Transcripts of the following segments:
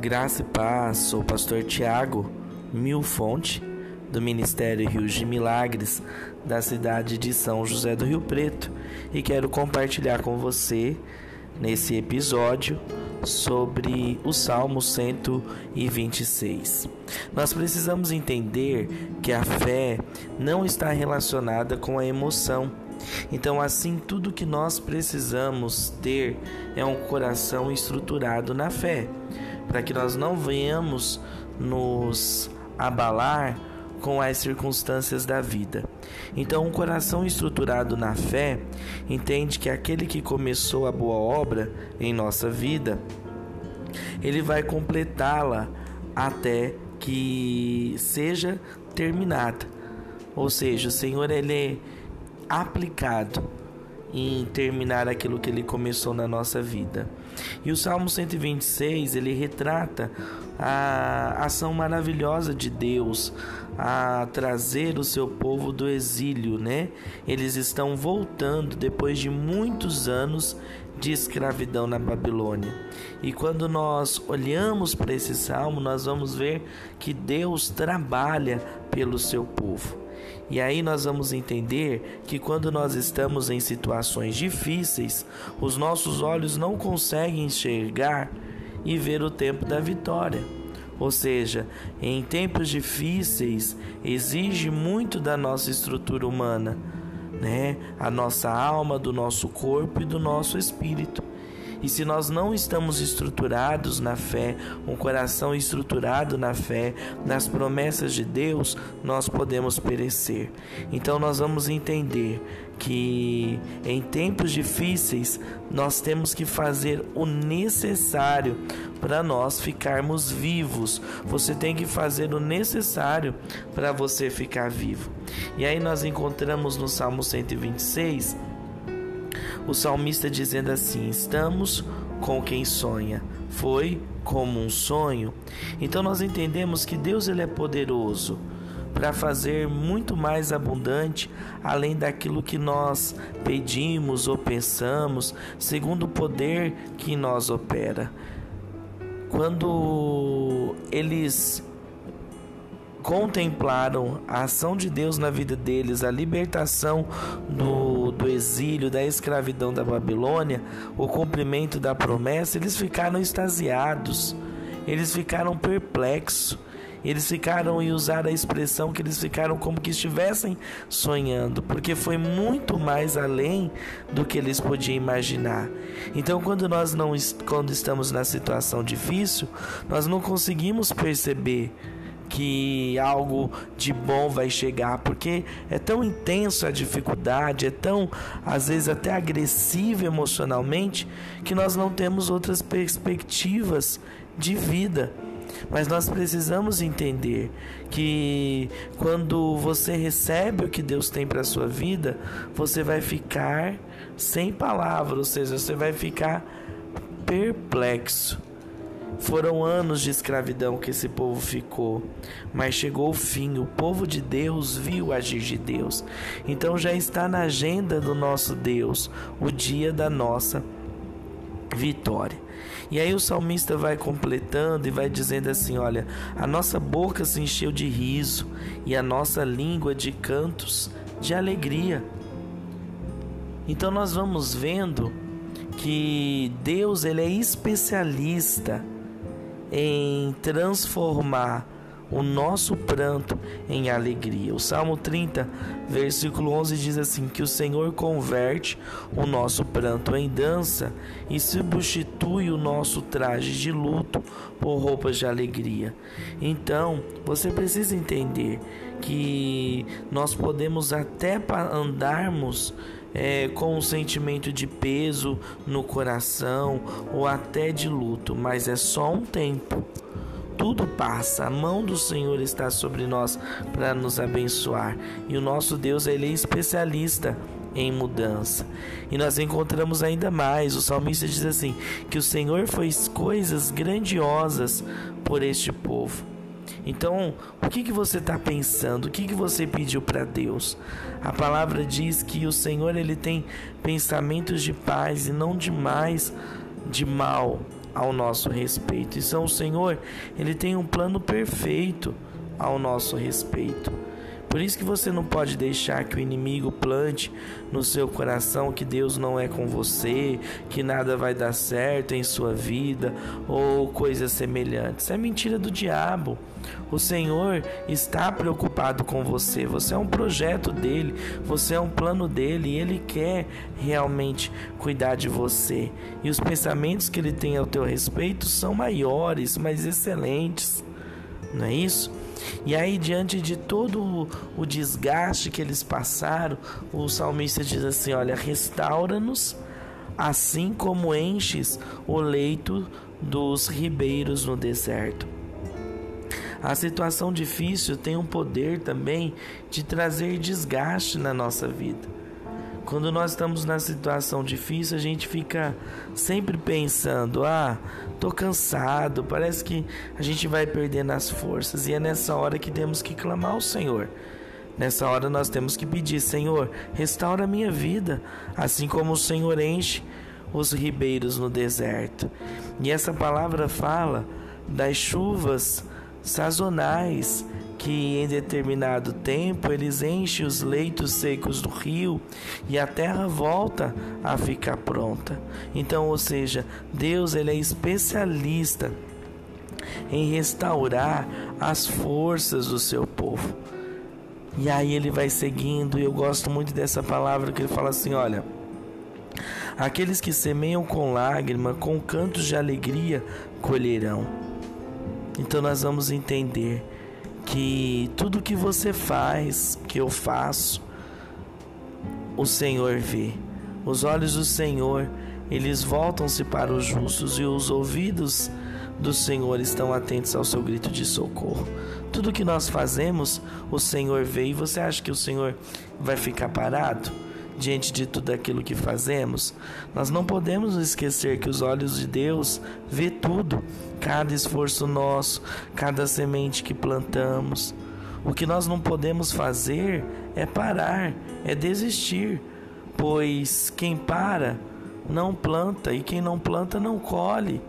Graça e paz, sou o pastor Tiago Milfonte, do Ministério Rios de Milagres, da cidade de São José do Rio Preto, e quero compartilhar com você, nesse episódio, sobre o Salmo 126. Nós precisamos entender que a fé não está relacionada com a emoção. Então, assim, tudo que nós precisamos ter é um coração estruturado na fé para que nós não venhamos nos abalar com as circunstâncias da vida. Então, um coração estruturado na fé entende que aquele que começou a boa obra em nossa vida, ele vai completá-la até que seja terminada. Ou seja, o Senhor ele aplicado em terminar aquilo que ele começou na nossa vida. E o Salmo 126, ele retrata a ação maravilhosa de Deus a trazer o seu povo do exílio, né? Eles estão voltando depois de muitos anos de escravidão na Babilônia. E quando nós olhamos para esse salmo, nós vamos ver que Deus trabalha pelo seu povo. E aí nós vamos entender que quando nós estamos em situações difíceis, os nossos olhos não conseguem enxergar e ver o tempo da vitória. Ou seja, em tempos difíceis exige muito da nossa estrutura humana, né? A nossa alma, do nosso corpo e do nosso espírito. E se nós não estamos estruturados na fé, um coração estruturado na fé, nas promessas de Deus, nós podemos perecer. Então nós vamos entender que em tempos difíceis nós temos que fazer o necessário para nós ficarmos vivos. Você tem que fazer o necessário para você ficar vivo. E aí nós encontramos no Salmo 126 o salmista dizendo assim: Estamos com quem sonha. Foi como um sonho. Então nós entendemos que Deus ele é poderoso para fazer muito mais abundante além daquilo que nós pedimos ou pensamos, segundo o poder que nós opera. Quando eles contemplaram a ação de Deus na vida deles, a libertação do exílio, da escravidão da Babilônia, o cumprimento da promessa, eles ficaram extasiados, eles ficaram perplexos. Eles ficaram e usaram a expressão que eles ficaram como que estivessem sonhando, porque foi muito mais além do que eles podiam imaginar. Então, quando nós não quando estamos na situação difícil, nós não conseguimos perceber que algo de bom vai chegar, porque é tão intenso a dificuldade, é tão às vezes até agressivo emocionalmente que nós não temos outras perspectivas de vida. Mas nós precisamos entender que quando você recebe o que Deus tem para sua vida, você vai ficar sem palavras, ou seja, você vai ficar perplexo foram anos de escravidão que esse povo ficou, mas chegou o fim, o povo de Deus viu o agir de Deus. Então já está na agenda do nosso Deus o dia da nossa vitória. E aí o salmista vai completando e vai dizendo assim: Olha, a nossa boca se encheu de riso e a nossa língua de cantos de alegria. Então nós vamos vendo que Deus ele é especialista em transformar o nosso pranto em alegria. O Salmo 30, versículo 11 diz assim: Que o Senhor converte o nosso pranto em dança e substitui o nosso traje de luto por roupas de alegria. Então, você precisa entender que nós podemos até andarmos é, com um sentimento de peso no coração ou até de luto, mas é só um tempo. Tudo passa, a mão do Senhor está sobre nós para nos abençoar e o nosso Deus ele é especialista em mudança. E nós encontramos ainda mais, o salmista diz assim: que o Senhor fez coisas grandiosas por este povo. Então, o que, que você está pensando? O que, que você pediu para Deus? A palavra diz que o Senhor ele tem pensamentos de paz e não de mais de mal. ao nosso respeito. E São Senhor, ele tem um plano perfeito ao nosso respeito. Por isso que você não pode deixar que o inimigo plante no seu coração que Deus não é com você, que nada vai dar certo em sua vida ou coisas semelhantes. É mentira do diabo. O Senhor está preocupado com você. Você é um projeto dele, você é um plano dele e ele quer realmente cuidar de você. E os pensamentos que ele tem ao teu respeito são maiores, mais excelentes. Não é isso? E aí, diante de todo o desgaste que eles passaram, o salmista diz assim: Olha, restaura-nos, assim como enches o leito dos ribeiros no deserto. A situação difícil tem um poder também de trazer desgaste na nossa vida. Quando nós estamos na situação difícil, a gente fica sempre pensando: ah, tô cansado, parece que a gente vai perdendo as forças. E é nessa hora que temos que clamar ao Senhor. Nessa hora nós temos que pedir: Senhor, restaura a minha vida, assim como o Senhor enche os ribeiros no deserto. E essa palavra fala das chuvas sazonais que em determinado tempo eles enchem os leitos secos do rio e a terra volta a ficar pronta. Então, ou seja, Deus ele é especialista em restaurar as forças do seu povo. E aí ele vai seguindo, e eu gosto muito dessa palavra que ele fala assim, olha, aqueles que semeiam com lágrima, com cantos de alegria, colherão. Então nós vamos entender que tudo que você faz, que eu faço, o Senhor vê. Os olhos do Senhor, eles voltam-se para os justos e os ouvidos do Senhor estão atentos ao seu grito de socorro. Tudo que nós fazemos, o Senhor vê e você acha que o Senhor vai ficar parado? Diante de tudo aquilo que fazemos, nós não podemos esquecer que os olhos de Deus vê tudo, cada esforço nosso, cada semente que plantamos. O que nós não podemos fazer é parar, é desistir, pois quem para não planta e quem não planta não colhe.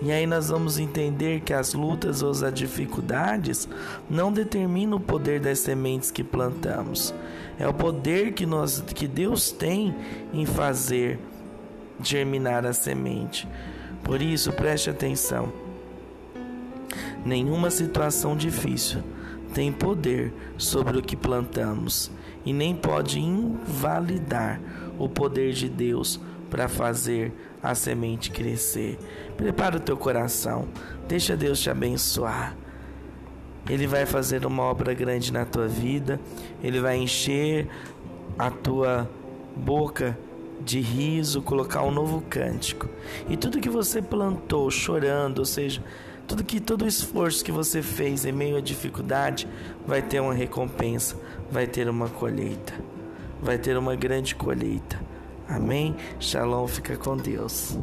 E aí nós vamos entender que as lutas ou as dificuldades não determinam o poder das sementes que plantamos. É o poder que nós que Deus tem em fazer germinar a semente. Por isso, preste atenção. Nenhuma situação difícil tem poder sobre o que plantamos e nem pode invalidar o poder de Deus para fazer a semente crescer. Prepara o teu coração, deixa Deus te abençoar. Ele vai fazer uma obra grande na tua vida, ele vai encher a tua boca de riso, colocar um novo cântico. E tudo que você plantou chorando, ou seja, tudo que todo o esforço que você fez em meio à dificuldade vai ter uma recompensa, vai ter uma colheita. Vai ter uma grande colheita. Amém? Shalom, fica com Deus.